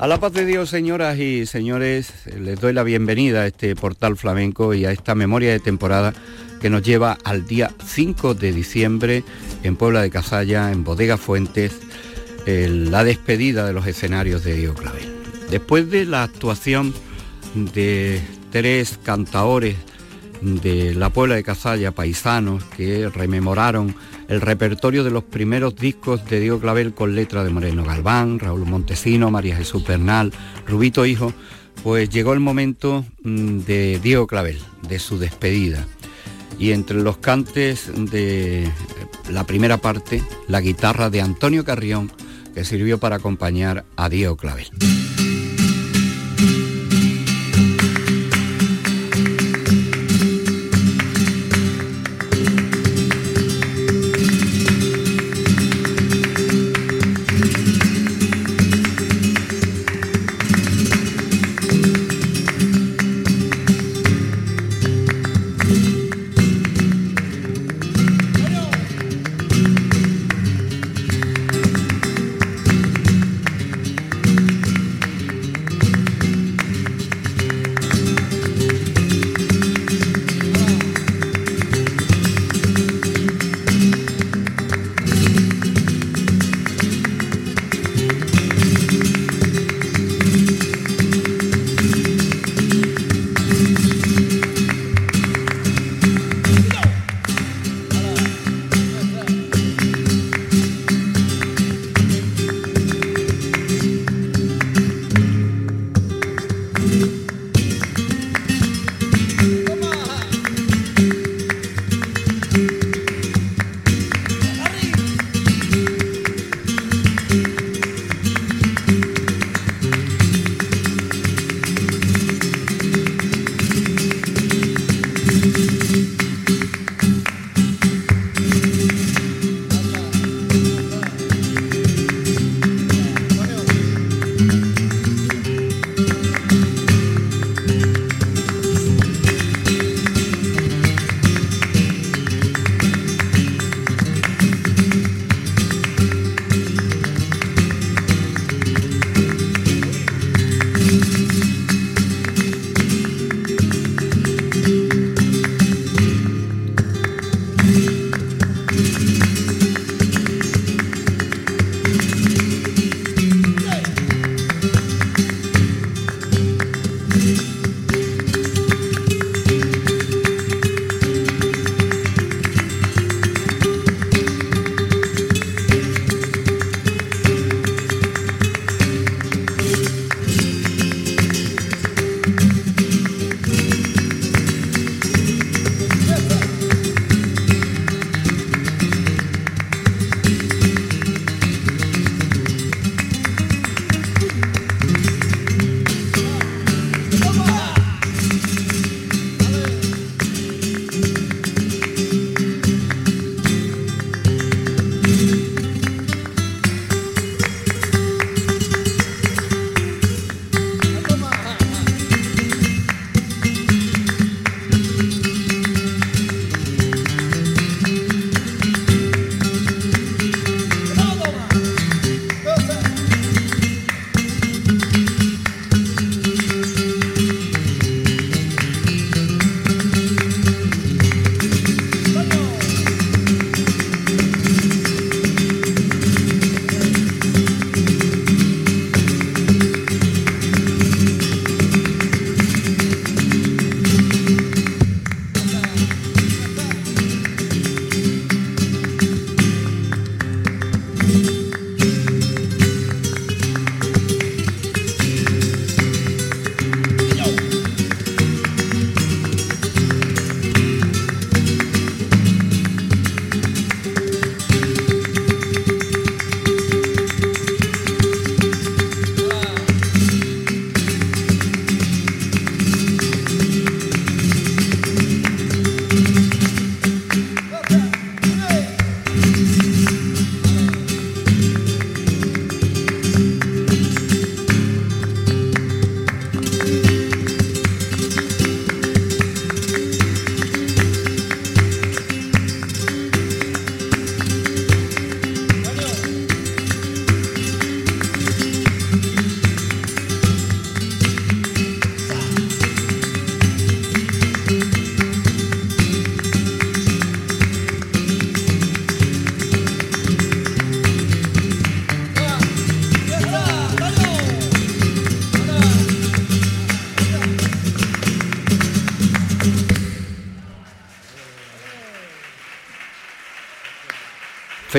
A la paz de Dios, señoras y señores, les doy la bienvenida a este portal flamenco y a esta memoria de temporada que nos lleva al día 5 de diciembre en Puebla de Cazalla, en Bodega Fuentes, la despedida de los escenarios de Diego Clavel. Después de la actuación de tres cantaores de la Puebla de Cazalla, paisanos, que rememoraron el repertorio de los primeros discos de Diego Clavel con letra de Moreno Galván, Raúl Montesino, María Jesús Bernal, Rubito Hijo, pues llegó el momento mm, de Diego Clavel, de su despedida. Y entre los cantes de la primera parte, la guitarra de Antonio Carrión, que sirvió para acompañar a Diego Clavel.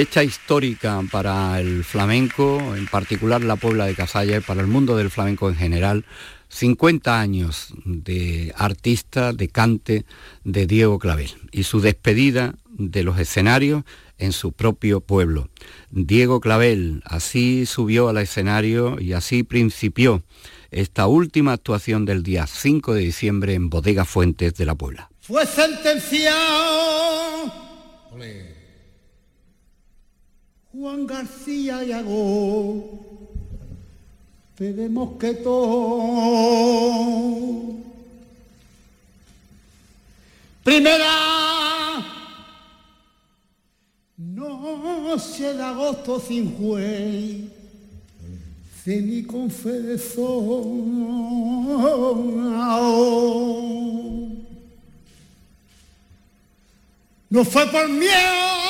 Fecha histórica para el flamenco, en particular la Puebla de Casalla y para el mundo del flamenco en general. 50 años de artista, de cante de Diego Clavel y su despedida de los escenarios en su propio pueblo. Diego Clavel así subió al escenario y así principió esta última actuación del día 5 de diciembre en Bodega Fuentes de la Puebla. Fue sentenciado Juan García y Agó de Mosquetón. Primera noche de agosto sin juez, de mi confesión. No fue por miedo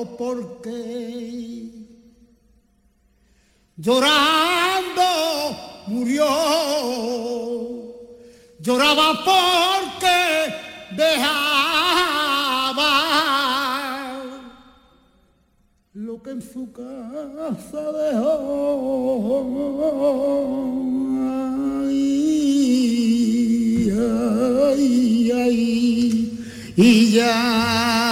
llanto, porque llorando murió. Lloraba porque dejaba lo que en su casa dejó. Ay, ay, ay, y ya.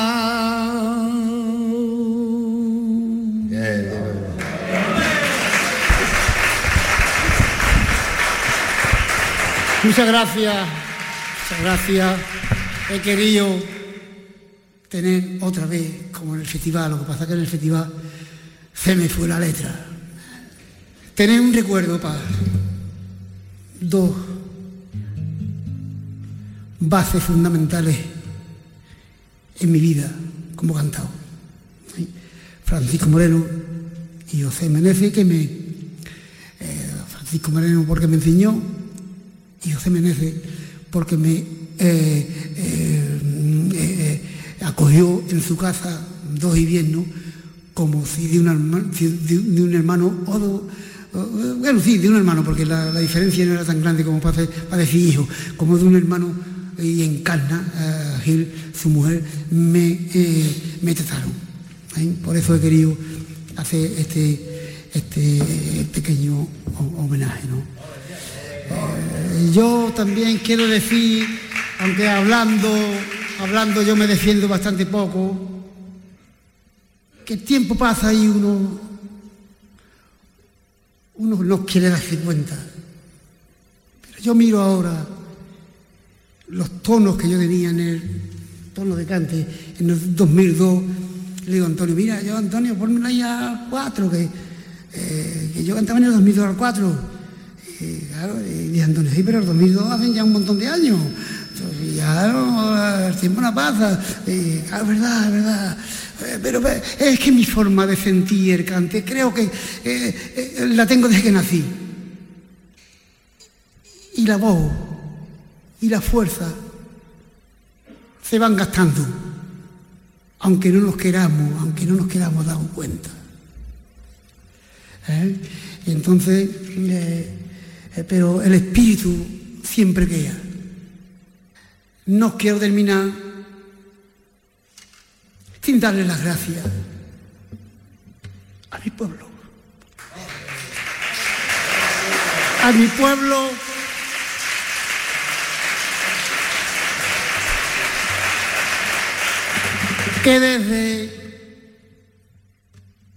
Muchas gracias, muchas gracias. He querido tener otra vez, como en el festival, lo que pasa que en el festival se me fue la letra. Tener un recuerdo para dos bases fundamentales en mi vida como cantado. Francisco Moreno y José Menezes, que me... Eh, Francisco Moreno porque me enseñó y José Menezes porque me eh, eh, eh, acogió en su casa dos inviernos como si de, un hermano o bueno sí de un hermano porque la, diferencia no era tan grande como para, decir hijo como de un hermano y encarna Gil su mujer me, me trataron por eso he querido hacer este este pequeño homenaje ¿no? Yo también quiero decir, aunque hablando, hablando yo me defiendo bastante poco, que el tiempo pasa y uno, uno no quiere darse cuenta. Pero yo miro ahora los tonos que yo tenía en el tono de cante en el 2002. Le digo Antonio, mira, yo Antonio, ponme ahí a cuatro, que, eh, que yo cantaba en el 2002 al cuatro y claro, y dije sí, pero el 2002 hacen ya un montón de años. Y ya el tiempo no pasa. Y es verdad, es verdad. Eh, pero es que mi forma de sentir cante, creo que eh, eh, la tengo desde que nací. Y la voz y la fuerza se van gastando, aunque no nos queramos, aunque no nos queramos dar cuenta. Entonces pero el espíritu siempre queda. No quiero terminar sin darle las gracias a mi pueblo. A mi pueblo que desde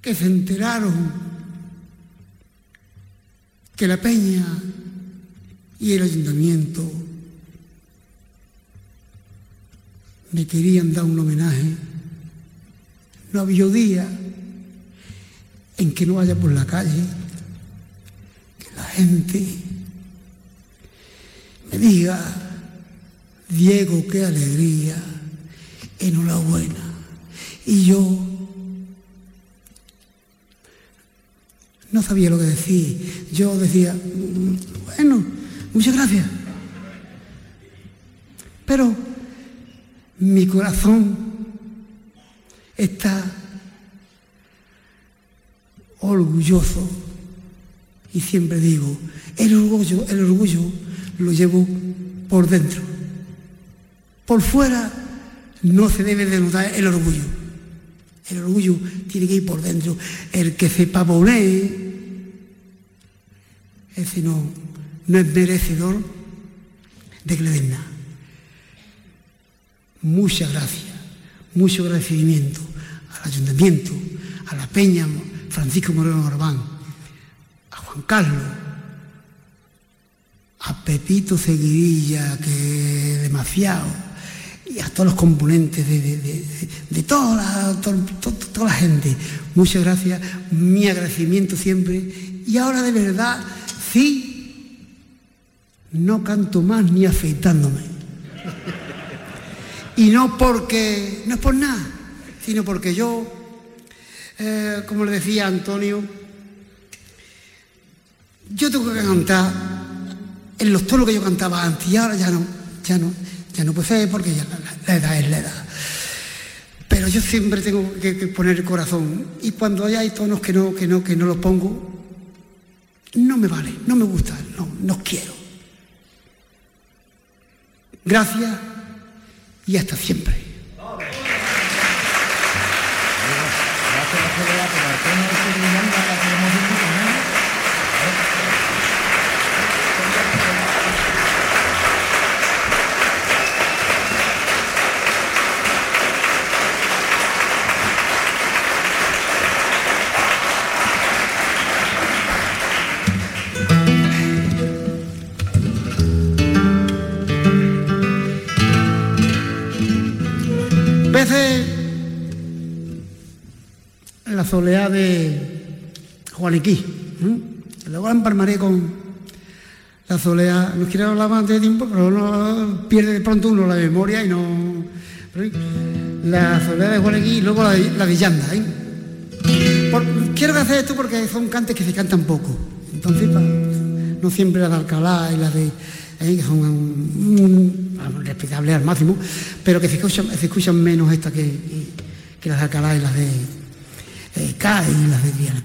que se enteraron que la peña y el ayuntamiento me querían dar un homenaje. No había día en que no vaya por la calle, que la gente me diga, Diego, qué alegría, enhorabuena. Y yo no sabía lo que decir. Yo decía, bueno, muchas gracias. Pero mi corazón está orgulloso y siempre digo, el orgullo, el orgullo lo llevo por dentro. Por fuera no se debe denotar el orgullo El orgullo tiene que ir por dentro. El que se pavonee, ese no, no es merecedor de que le den nada. Muchas gracias, mucho agradecimiento al ayuntamiento, a la Peña Francisco Moreno Orbán, a Juan Carlos, a Pepito Seguidilla, que demasiado, y a todos los componentes de, toda, la, toda la gente. Muchas gracias, mi agradecimiento siempre. Y ahora de verdad, sí, no canto más ni afeitándome. Y no porque, no es por nada, sino porque yo, eh, como le decía Antonio, yo tengo que cantar en los tonos que yo cantaba antes y ahora ya no, ya no, ya no ser porque ya la, edad es la edad. Pero yo siempre tengo que, poner el corazón y cuando hay tonos que no, que no, que no los pongo, no me vale, no me gusta, no, no quiero. Gracias y hasta siempre. Soleá de Juaniquí. Luego la empalmaré con la soleá. No quiero hablar más de tiempo, pero uno pierde de pronto uno la memoria y no. La soleá de Juaniquí y luego la, la villanda. ¿eh? quiero hacer esto porque son cantes que se cantan poco. Entonces, no siempre la de Alcalá y la de. ¿eh? que son respetables al máximo, pero que se escuchan, menos estas que, que las de Alcalá y las de caen las medianas.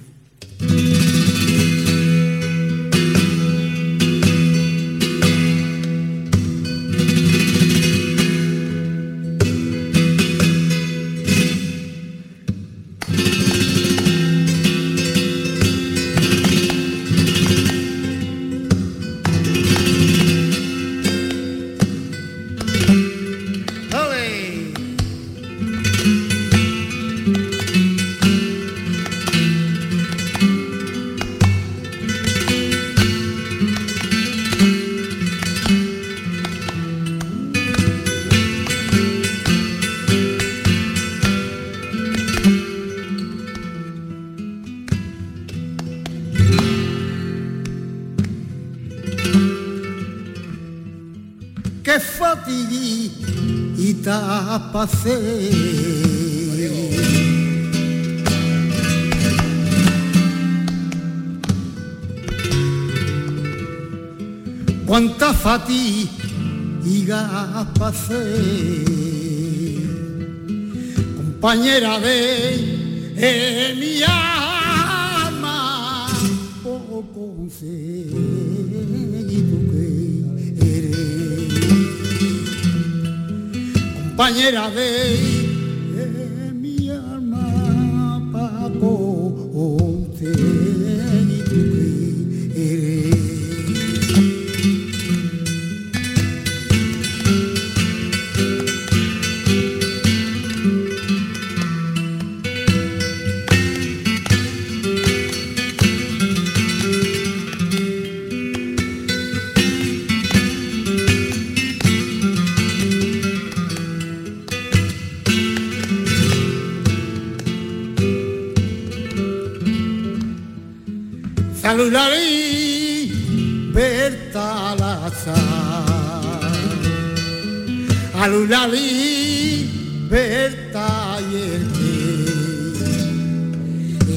Pasé. Cuánta fatiga pasé, compañera de mi alma, poco sé, compañera de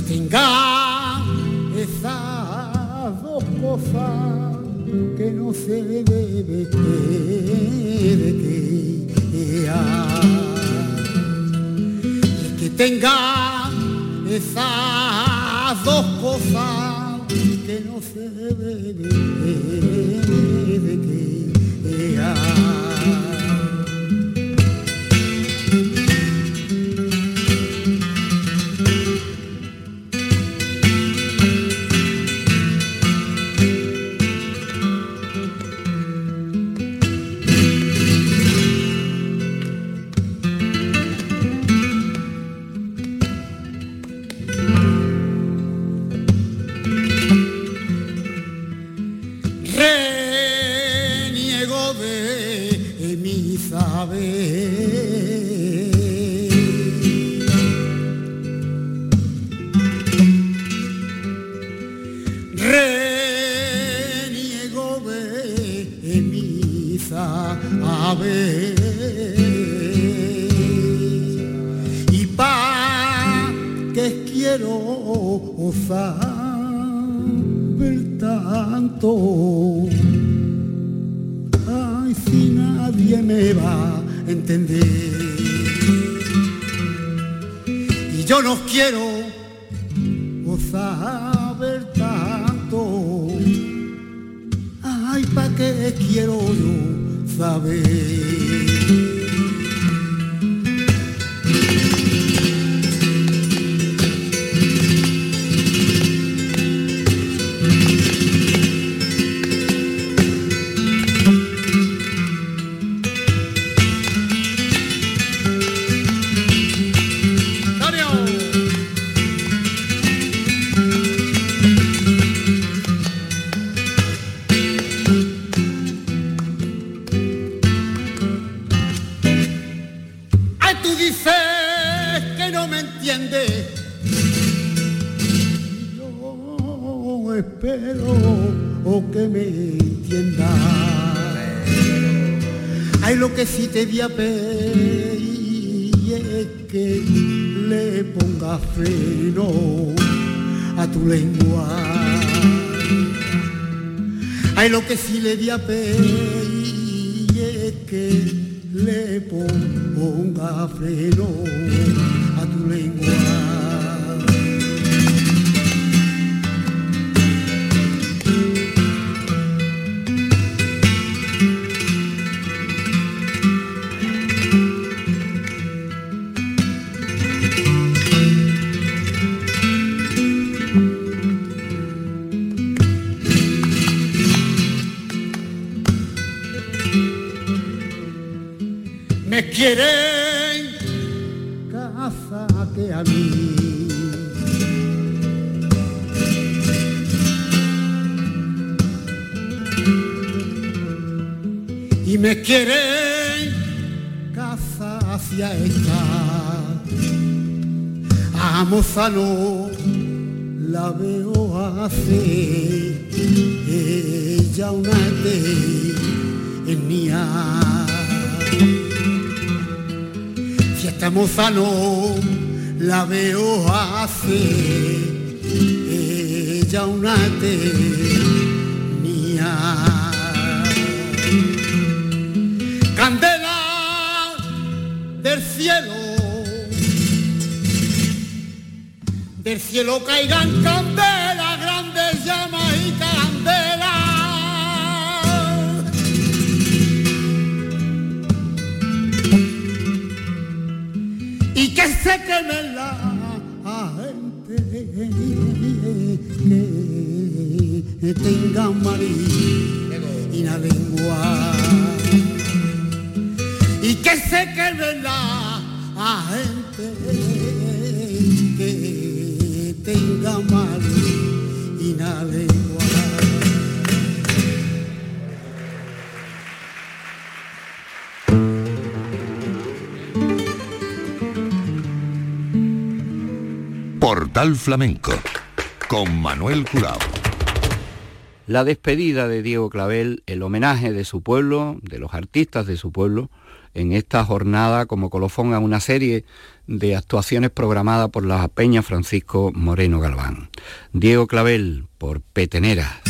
tenga esas dos cosas que no se debe de que y que tenga esas dos cosas que no se debe de te voy a pedir que le ponga freno a tu lengua. Ay, lo que sí le di a pedir que le ponga freno a tu lengua. Casa hacia esta. A Mozano la veo hace ella una en mía esta mozano la veo hace ella una mía del cielo caigan candelas grandes llamas y que se queme la gente que tenga marina lengua. Y que se queme la gente que tenga marina lengua Portal Flamenco con Manuel Curao. La despedida de Diego Clavel, el homenaje de su pueblo, de los artistas de su pueblo, en esta jornada como colofón a una serie de actuaciones programadas por la Peña Francisco Moreno Galván. Diego Clavel por Petenera.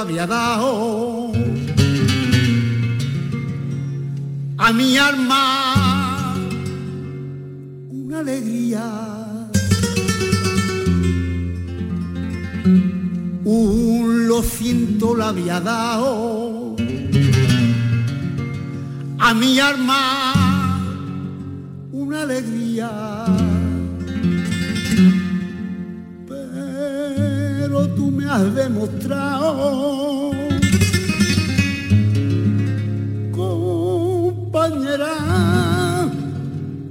Había dado a mi alma una alegría. Un lo siento la había dado a mi alma una alegría. Has demostrado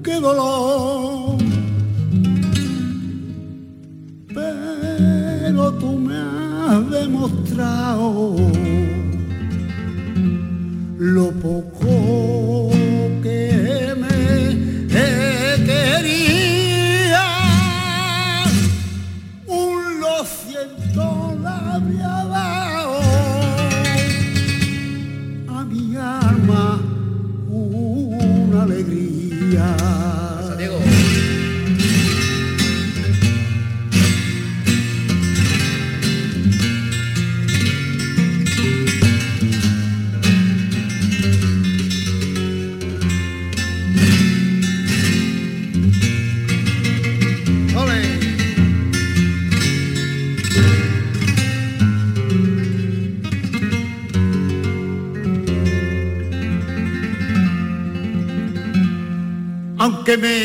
qué dolor. Pero tú me has demostrado lo poco que me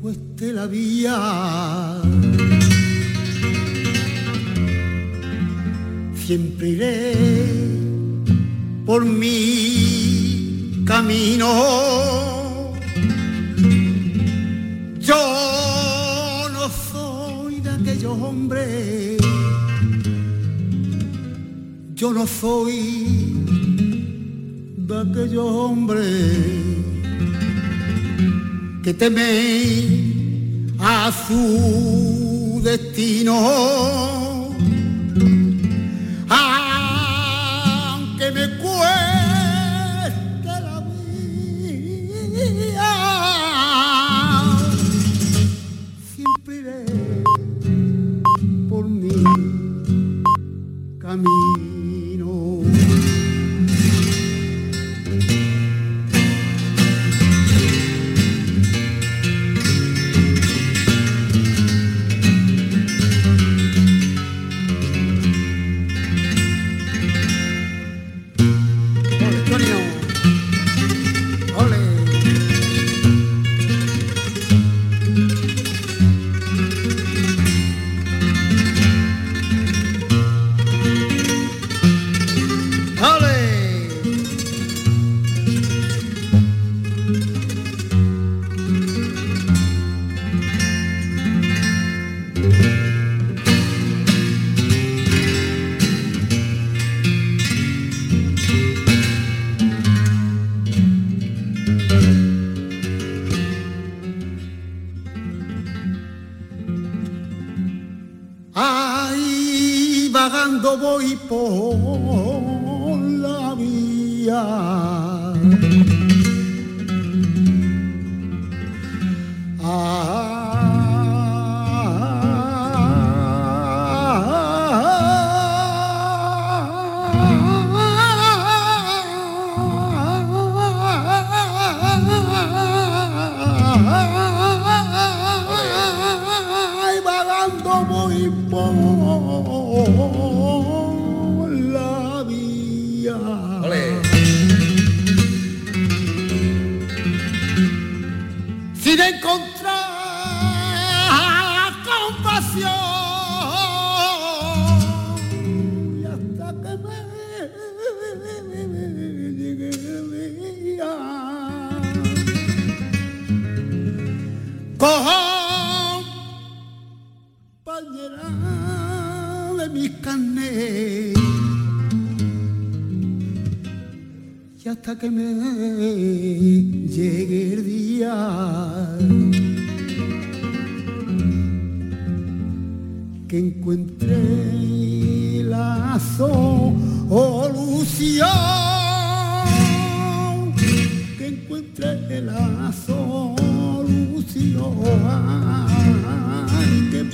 cueste la vía. Siempre iré por mi camino. Yo no soy de aquellos hombres. Yo no soy aquellos hombres que temen a su destino.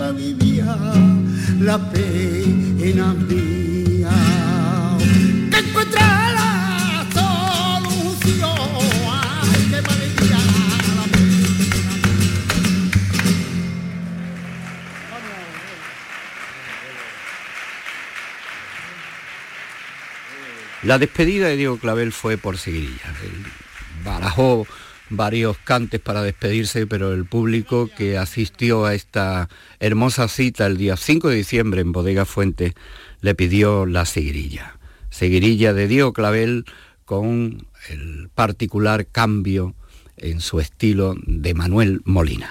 Pa' vivir la pena mía que encuentre la solución ay, que vivir la pena La despedida de Diego Clavel fue por seguirilla. Barajó varios cantes para despedirse, pero el público que asistió a esta hermosa cita el día 5 de diciembre en Bodega Fuente le pidió la seguirilla. Seguirilla de Diego Clavel con el particular cambio en su estilo de Manuel Molina.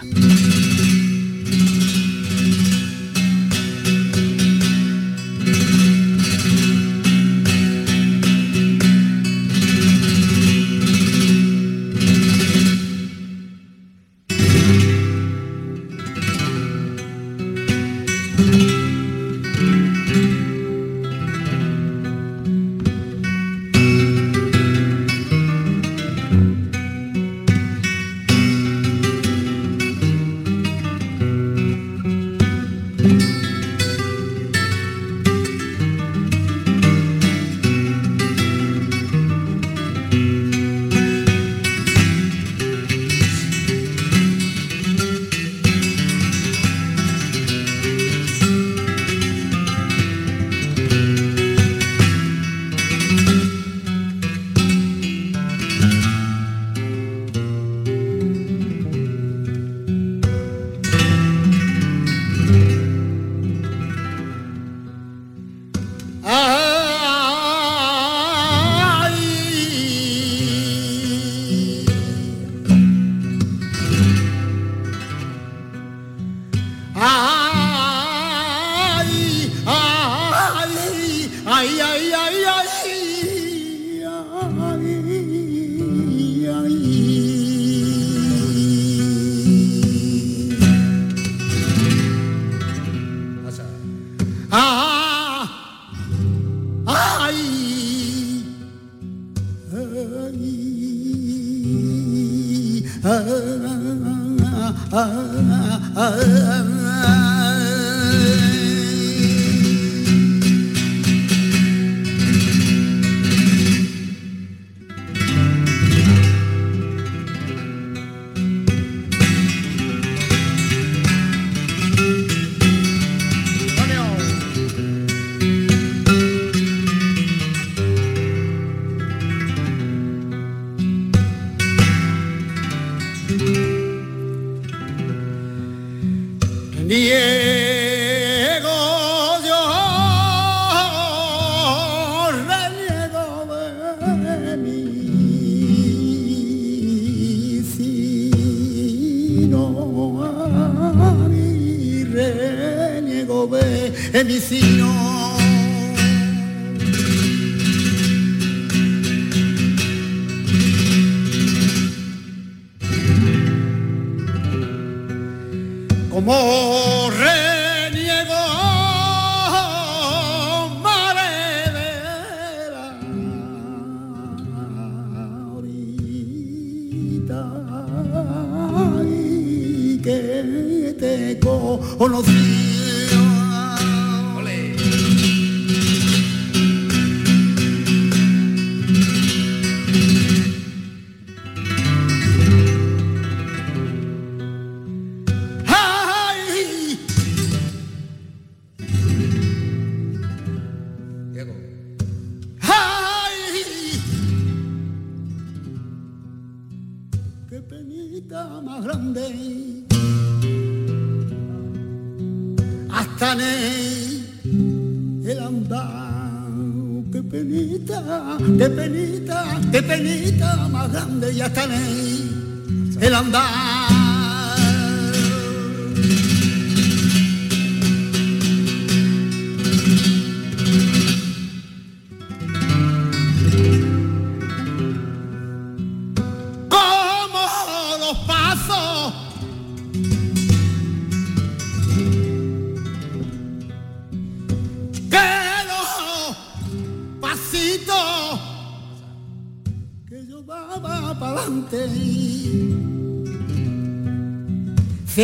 Como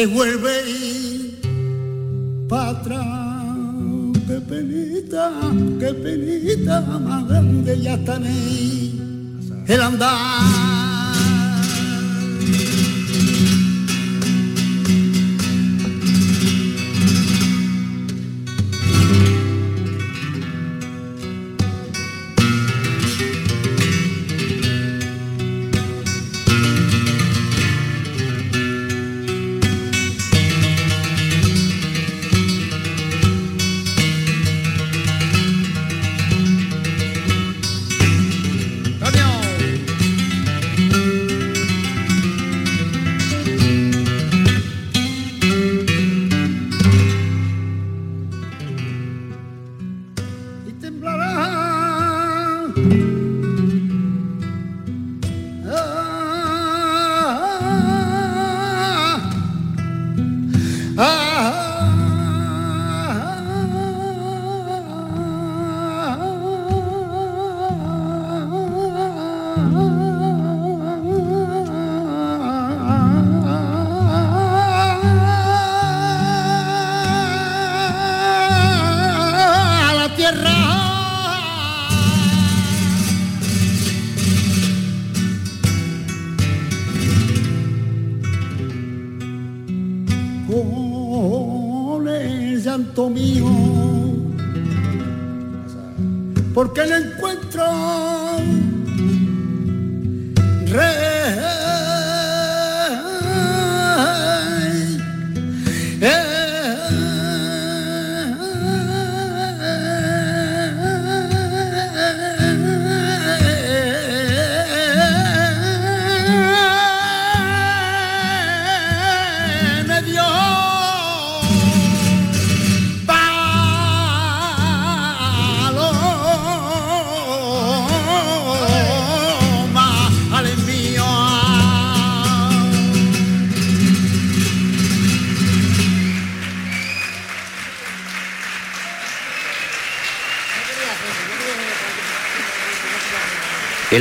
se vuelve para atrás. Qué penita, qué penita más grande ya está el andar.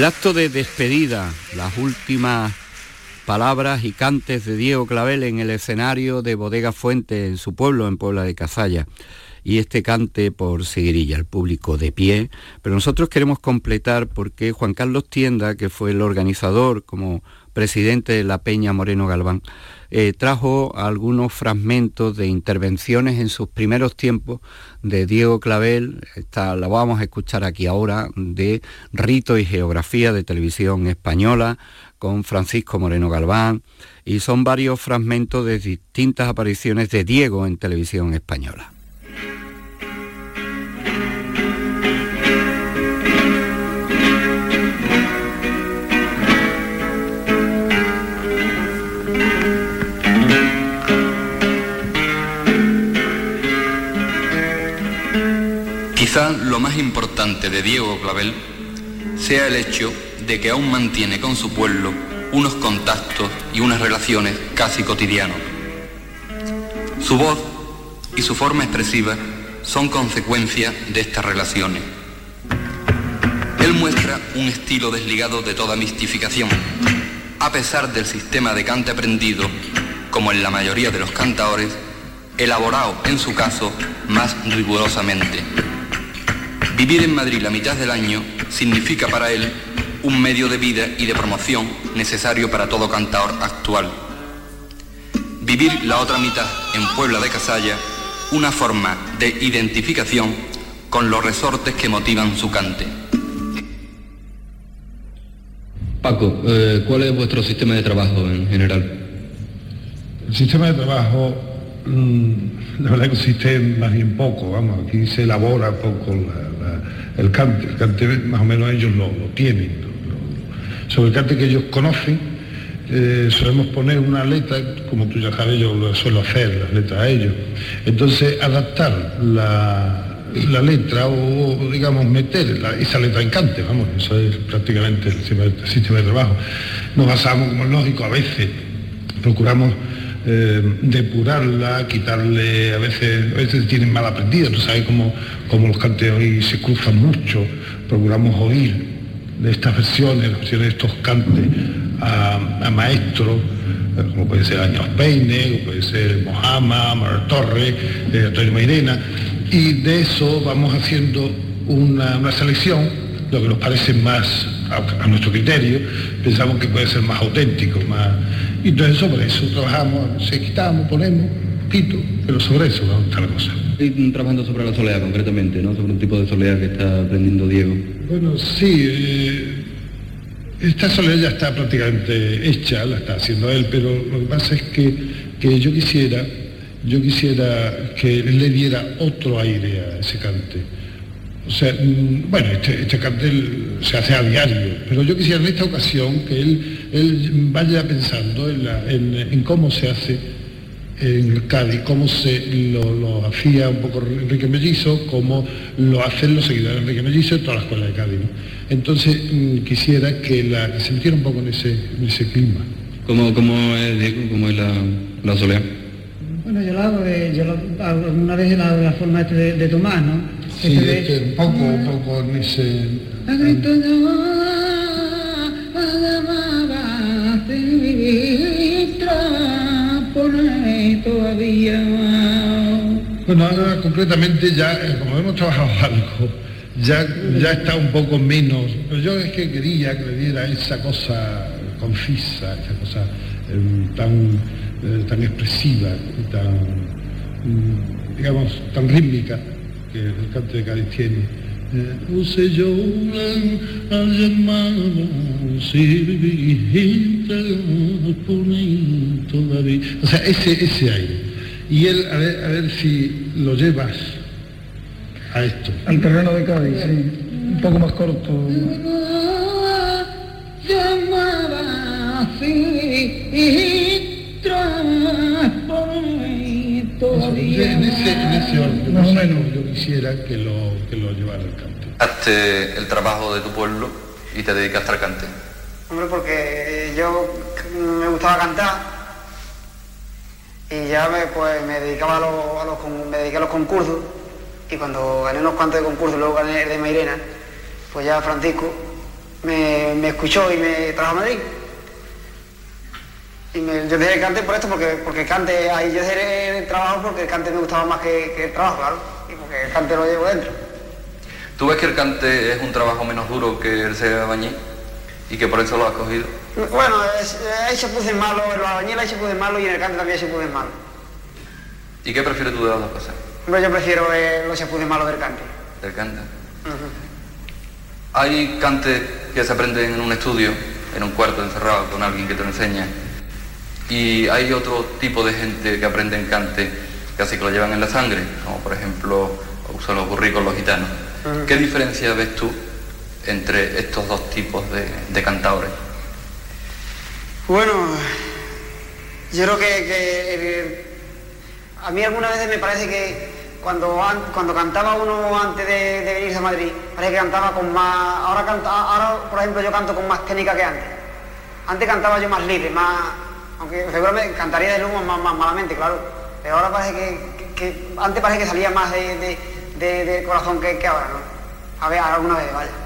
El acto de despedida, las últimas palabras y cantes de Diego Clavel en el escenario de Bodega Fuente en su pueblo, en Puebla de Cazalla. Y este cante por Seguirilla, el público de pie. Pero nosotros queremos completar porque Juan Carlos Tienda, que fue el organizador como presidente de la Peña Moreno Galván, eh, trajo algunos fragmentos de intervenciones en sus primeros tiempos de Diego Clavel, la vamos a escuchar aquí ahora, de Rito y Geografía de Televisión Española, con Francisco Moreno Galván, y son varios fragmentos de distintas apariciones de Diego en Televisión Española. Quizá lo más importante de Diego Clavel sea el hecho de que aún mantiene con su pueblo unos contactos y unas relaciones casi cotidianos. Su voz y su forma expresiva son consecuencia de estas relaciones. Él muestra un estilo desligado de toda mistificación, a pesar del sistema de cante aprendido, como en la mayoría de los cantaores, elaborado en su caso más rigurosamente. Vivir en Madrid la mitad del año significa para él un medio de vida y de promoción necesario para todo cantador actual. Vivir la otra mitad en Puebla de Casalla, una forma de identificación con los resortes que motivan su cante. Paco, eh, ¿cuál es vuestro sistema de trabajo en general? El sistema de trabajo la verdad consiste más bien poco, vamos, aquí se elabora poco el cante, el cante más o menos ellos lo, tienen. sobre el cante que ellos conocen, eh, solemos poner una letra, como tú ya sabes, yo lo suelo hacer, las letras a ellos. Entonces, adaptar la, letra o, digamos, meter esa letra en cante, vamos, eso es prácticamente el sistema de trabajo. Nos basamos, como es lógico, a veces procuramos eh, depurarla, quitarle, a veces, a veces tienen mal aprendida, tú sabes cómo, los cantes hoy se cruzan mucho, procuramos oír de estas versiones, las versiones de estos cantes a, maestros, eh, como puede ser Años Peine, como puede ser Mojama, Mar Torres, eh, Antonio Mairena, y de eso vamos haciendo una, selección, lo que nos parece más a, nuestro criterio, pensamos que puede ser más auténtico, más. Y entonces sobre eso trabajamos, se quitamos, ponemos, quito, pero sobre eso vamos a la cosa. Estoy trabajando sobre la soleá concretamente, ¿no? Sobre un tipo de soleá que está aprendiendo Diego. Bueno, sí. Eh, esta soledad ya está prácticamente hecha, la está haciendo él, pero lo que pasa es que, que yo quisiera, yo quisiera que le diera otro aire a ese cante. O sea, mm, bueno, este, este cartel se hace a diario, pero yo quisiera en esta ocasión que él, él vaya pensando en cómo se hace en el Cádiz, cómo se lo, hacía un poco Enrique Mellizo, cómo lo hacen los seguidores de Enrique Mellizo en toda la escuela de Cádiz. Entonces mm, quisiera que, la, se metiera un poco en ese, ese clima. ¿Cómo, cómo es, Diego? ¿Cómo es la, la soleá? Bueno, yo lo hago, de, yo lo hago una vez la, la forma este de, de, Tomás, ¿no? Sí, este, un poco, un poco en ese... Bueno, ahora concretamente ya, eh, como hemos trabajado algo, ya, ya está un poco menos. Pero yo es que quería que le diera esa cosa concisa, esa cosa eh, tan, eh, tan expresiva, tan, mm, digamos, tan rítmica que el canto de Cádiz tiene. Lloran al. O sea, ese, ese aire. Y él, a ver, a ver si lo llevas a esto. Al terreno de Cádiz, sí. Un poco más corto. En ese, en ese orden, más o menos yo quisiera que lo, que lo llevara al cante. Hazte el trabajo de tu pueblo y te dedicaste al cante. Hombre, porque yo me gustaba cantar y ya me, pues, me dedicaba a los, me dediqué a los concursos y cuando gané unos cuantos de concursos, luego gané el de Mairena, pues ya Francisco me, escuchó y me trajo a Madrid. Y yo dejé el cante por esto, porque, porque el cante, ahí yo dejé el trabajo porque el cante me gustaba más que, el trabajo, claro, y porque el cante lo llevo dentro. ¿Tú ves que el cante es un trabajo menos duro que el ser bañí y que por eso lo has cogido? Bueno, ahí se puso malo, en los albañiles ahí se puso malo y en el cante también se puso malo. ¿Y qué prefieres tú de las dos cosas? Bueno, yo prefiero eh, los se puso malo del cante. ¿Del cante? Hay cantes que se aprenden en un estudio, en un cuarto encerrado con alguien que te lo enseña. Y hay otro tipo de gente que aprende en cante casi que lo llevan en la sangre, como por ejemplo usan los burricos los gitanos. ¿Qué diferencia ves tú entre estos dos tipos de, de cantadores? Bueno, yo creo que, a mí algunas veces me parece que cuando, cuando cantaba uno antes de, venirse a Madrid, parece que cantaba con más... Ahora, canta, ahora, por ejemplo, yo canto con más técnica que antes. Antes cantaba yo más libre, más... Aunque seguramente cantaría de más, más, malamente, claro. Pero ahora parece que, Antes parece que salía más de, de, corazón que, que ahora, ¿no? A ver, alguna vez, vaya.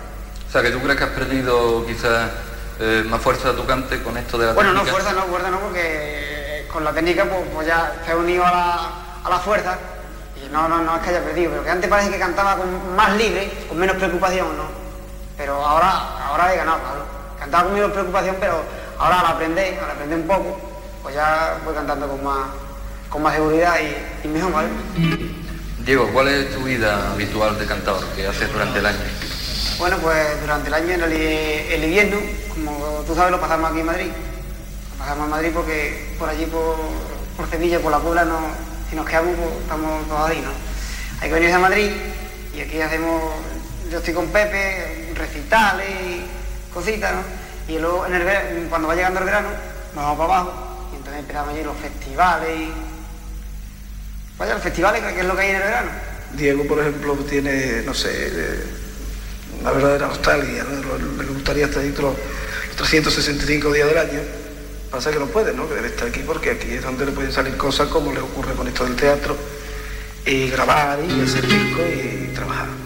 Sea, que tú crees que has perdido quizás eh, más fuerza de tu cante con esto de la bueno, técnica? Bueno, no, fuerza no, fuerza no, porque con la técnica pues, pues ya se ha unido a la, a la, fuerza y no, no, no es que haya perdido, pero que antes parece que cantaba con más libre, con menos preocupación, ¿no? Pero ahora, ahora he ganado, claro. Cantaba con menos preocupación, pero ahora al aprender, al aprender un poco, pues ya voy cantando con más, con más seguridad y, y mejor, ¿vale? Diego, ¿cuál es tu vida habitual de cantador que haces durante el año? Bueno, pues durante el año, en el, invierno, como tú sabes, lo pasamos aquí en Madrid. Lo pasamos en Madrid porque por allí, por, por Sevilla, por la Puebla, no, Si nos quedamos, pues, estamos todos ahí, ¿no? Hay que venirse a Madrid y aquí hacemos, yo estoy con Pepe, recitales cositas, ¿no? Y luego en el ver- cuando va llegando el verano, vamos para abajo y entonces empezamos allí los festivales. Vaya, los festivales, ¿qué es lo que hay en el verano? Diego, por ejemplo, tiene, no sé, eh, una verdadera nostalgia, ¿no? Le gustaría estar todos los 365 días del año. Pasa que no puede, ¿no? Que debe estar aquí porque aquí es donde le pueden salir cosas como le ocurre con esto del teatro, y grabar y hacer discos y trabajar.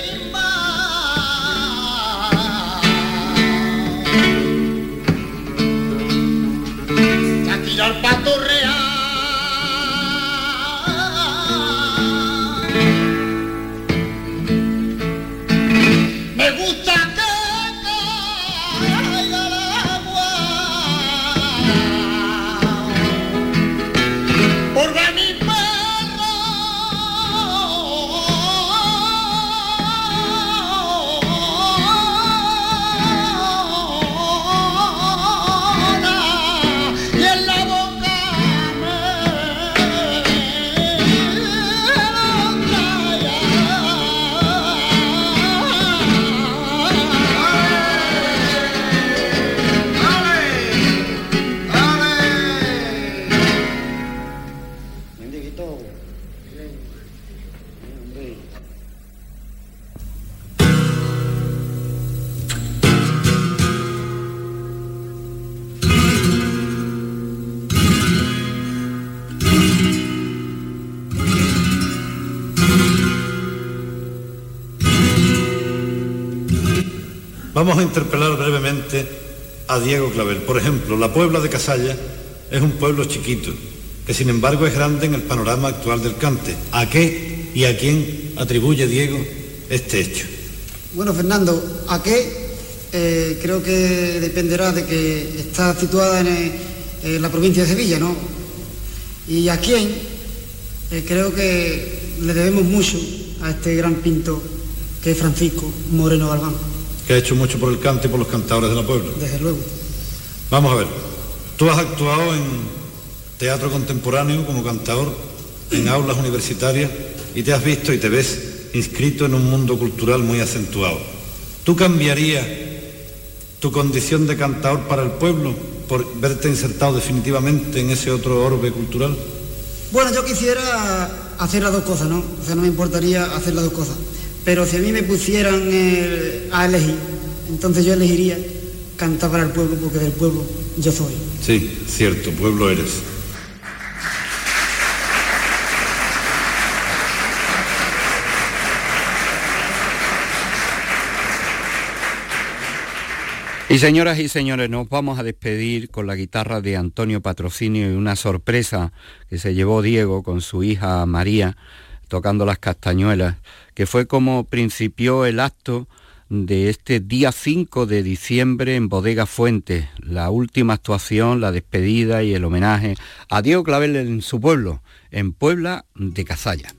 Bye. Vamos a interpelar brevemente a Diego Clavel. Por ejemplo, la Puebla de Casalla es un pueblo chiquito, que sin embargo es grande en el panorama actual del cante. ¿A qué y a quién atribuye Diego este hecho? Bueno, Fernando, ¿a qué? Eh, creo que dependerá de que está situada en, eh, en la provincia de Sevilla, ¿no? Y a quién, eh, creo que le debemos mucho a este gran pintor que es Francisco Moreno Galván, Que ha hecho mucho por el cante y por los cantadores de la Puebla. desde luego. Vamos a ver, tú has actuado en teatro contemporáneo como cantador, en aulas universitarias, y te has visto y te ves inscrito en un mundo cultural muy acentuado. ¿Tú cambiarías tu condición de cantador para el pueblo por verte insertado definitivamente en ese otro orbe cultural? Bueno, yo quisiera hacer las dos cosas, ¿no? O sea, no me importaría hacer las dos cosas. Pero si a mí me pusieran a elegir, entonces yo elegiría cantar para el pueblo, porque del pueblo yo soy. Sí, cierto, pueblo eres. Y señoras y señores, nos vamos a despedir con la guitarra de Antonio Patrocinio y una sorpresa que se llevó Diego con su hija María tocando las castañuelas, que fue como principió el acto de este día 5 de diciembre en Bodega Fuentes, la última actuación, la despedida y el homenaje a Diego Clavel en su pueblo, en Puebla de Cazalla.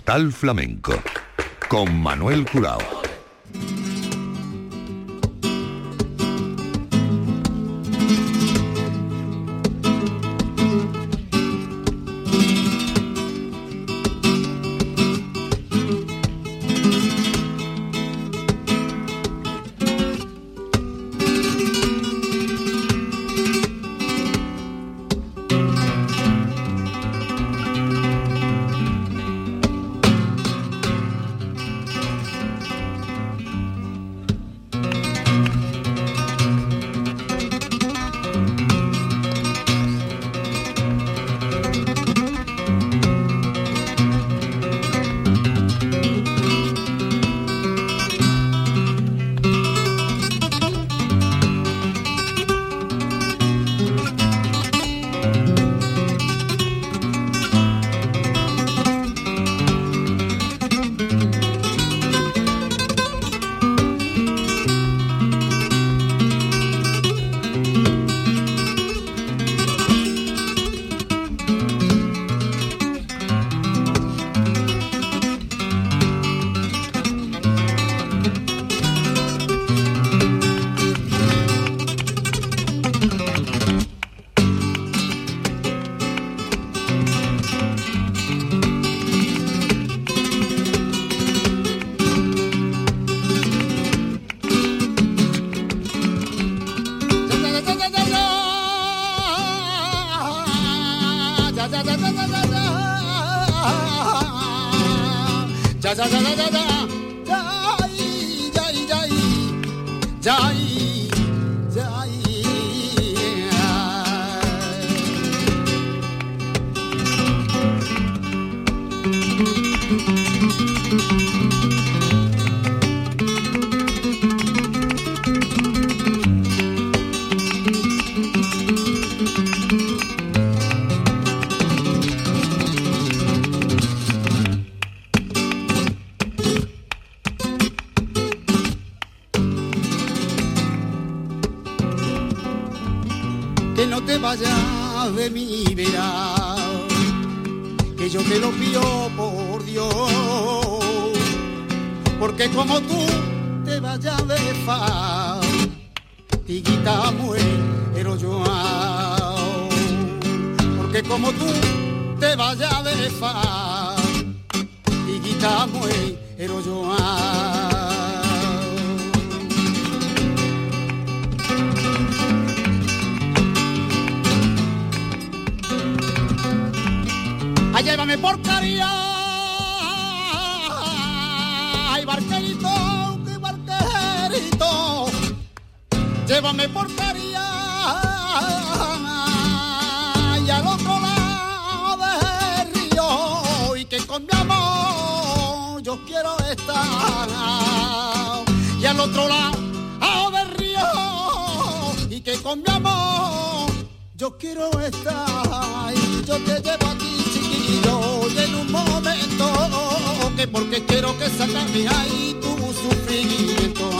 Portal Flamenco con Manuel Curao. Nueva me portaría y al otro lado del río. Y que con mi amor yo quiero estar. Y al otro lado del río. Y que con mi amor yo quiero estar. Y yo te llevo aquí chiquillo y en un momento que porque quiero que salga mi ahí tu sufrimiento.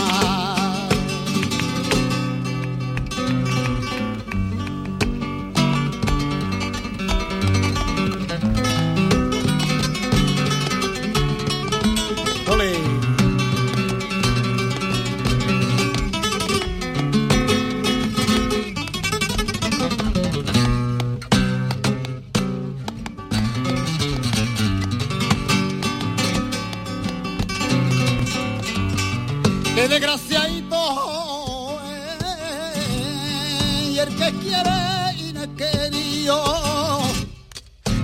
desgraciadito eh, y el que quiere y no es querido.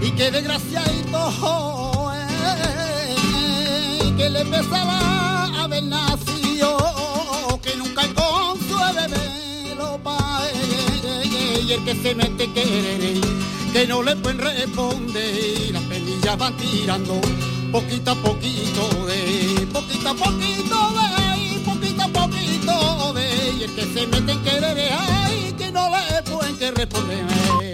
Y que desgraciadito eh, que le pesaba haber nacido que nunca con su bebé lo pague. Y el que se mete querer que no le pueden responder y las penillas van tirando poquito a poquito de poquito a poquito de que se meten que ay, que no le pueden que responder.